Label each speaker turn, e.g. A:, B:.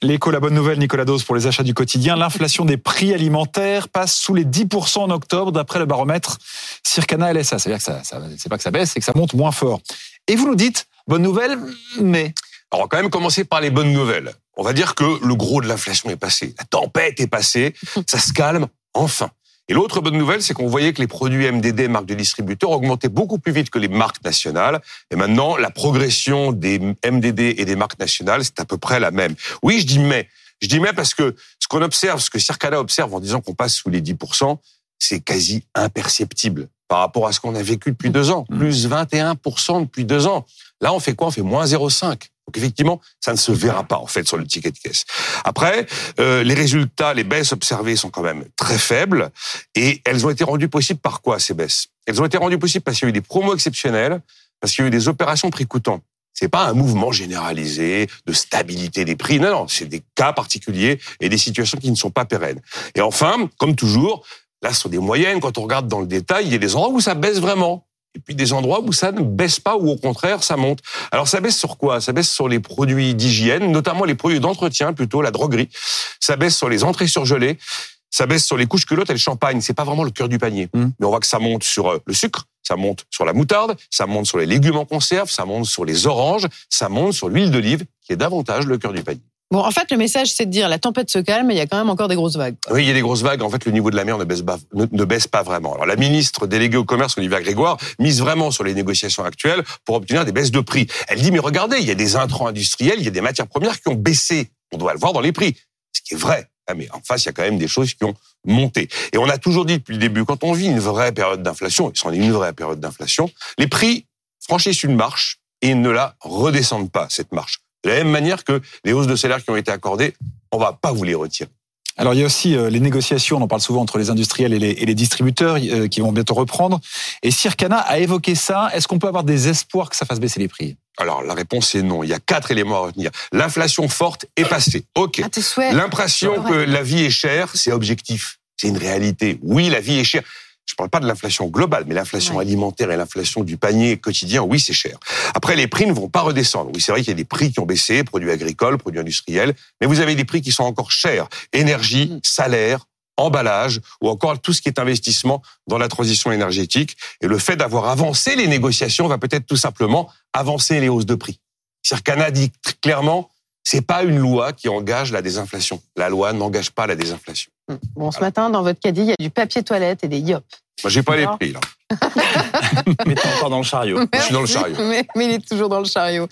A: L'écho, la bonne nouvelle, Nicolas Dose, pour les achats du quotidien. L'inflation des prix alimentaires passe sous les 10% en octobre, d'après le baromètre Circana LSA. C'est-à-dire que ça, ça c'est pas que ça baisse, c'est que ça monte moins fort. Et vous nous dites, bonne nouvelle, mais.
B: Alors, on va quand même commencer par les bonnes nouvelles. On va dire que le gros de l'inflation est passé. La tempête est passée. Ça se calme, enfin. Et l'autre bonne nouvelle, c'est qu'on voyait que les produits MDD, marques de distributeurs, augmentaient beaucoup plus vite que les marques nationales. Et maintenant, la progression des MDD et des marques nationales, c'est à peu près la même. Oui, je dis mais. Je dis mais parce que ce qu'on observe, ce que Circana observe en disant qu'on passe sous les 10%, c'est quasi imperceptible par rapport à ce qu'on a vécu depuis deux ans. Mmh. Plus 21% depuis deux ans. Là, on fait quoi? On fait moins 0,5. Donc effectivement, ça ne se verra pas en fait sur le ticket de caisse. Après, euh, les résultats, les baisses observées sont quand même très faibles et elles ont été rendues possibles par quoi ces baisses? Elles ont été rendues possibles parce qu'il y a eu des promos exceptionnels, parce qu'il y a eu des opérations prix coûtants. C'est pas un mouvement généralisé de stabilité des prix. Non, non, c'est des cas particuliers et des situations qui ne sont pas pérennes. Et enfin, comme toujours, là, ce sont des moyennes. Quand on regarde dans le détail, il y a des endroits où ça baisse vraiment et puis des endroits où ça ne baisse pas ou au contraire ça monte. Alors ça baisse sur quoi? Ça baisse sur les produits d'hygiène, notamment les produits d'entretien, plutôt la droguerie. Ça baisse sur les entrées surgelées. Ça baisse sur les couches culottes et le champagne. C'est pas vraiment le cœur du panier. Mmh. Mais on voit que ça monte sur euh, le sucre, ça monte sur la moutarde, ça monte sur les légumes en conserve, ça monte sur les oranges, ça monte sur l'huile d'olive, qui est davantage le cœur du panier.
C: Bon, en fait, le message, c'est de dire la tempête se calme, mais il y a quand même encore des grosses vagues.
B: Oui, il y a des grosses vagues. En fait, le niveau de la mer ne baisse pas, ne, baisse pas vraiment. Alors, la ministre déléguée au commerce, Olivia Grégoire, mise vraiment sur les négociations actuelles pour obtenir des baisses de prix. Elle dit, mais regardez, il y a des intrants industriels, il y a des matières premières qui ont baissé. On doit le voir dans les prix. Ce qui est vrai. Ah, mais en face, il y a quand même des choses qui ont monté. Et on a toujours dit depuis le début, quand on vit une vraie période d'inflation, et c'en est une vraie période d'inflation, les prix franchissent une marche et ne la redescendent pas, cette marche. De la même manière que les hausses de salaire qui ont été accordées, on va pas vous les retirer.
A: Alors il y a aussi euh, les négociations, on en parle souvent entre les industriels et les, distributeurs euh, qui vont bientôt reprendre. Et Circana a évoqué ça. Est-ce qu'on peut avoir des espoirs que ça fasse baisser les prix?
B: Alors la réponse est non. Il y a quatre éléments à retenir. L'inflation forte est passée. Ok. Ah, L'impression que la vie est chère, c'est objectif. C'est une réalité. Oui, la vie est chère. Je parle pas de l'inflation globale, mais l'inflation alimentaire et l'inflation du panier quotidien, oui, c'est cher. Après, les prix ne vont pas redescendre. Oui, c'est vrai qu'il y a des prix qui ont baissé, produits agricoles, produits industriels, mais vous avez des prix qui sont encore chers. Énergie, mm. salaire, emballage ou encore tout ce qui est investissement dans la transition énergétique. Et le fait d'avoir avancé les négociations va peut-être tout simplement avancer les hausses de prix. Circana dit clairement, c'est pas une loi qui engage la désinflation. La loi n'engage pas la désinflation.
C: Bon, ce matin, dans votre caddie, il y a du papier toilette et des yop.
B: Moi, j'ai pas les prix, là.
A: mais t'es encore dans le chariot.
B: Je suis dans le chariot.
C: mais il est toujours dans le chariot.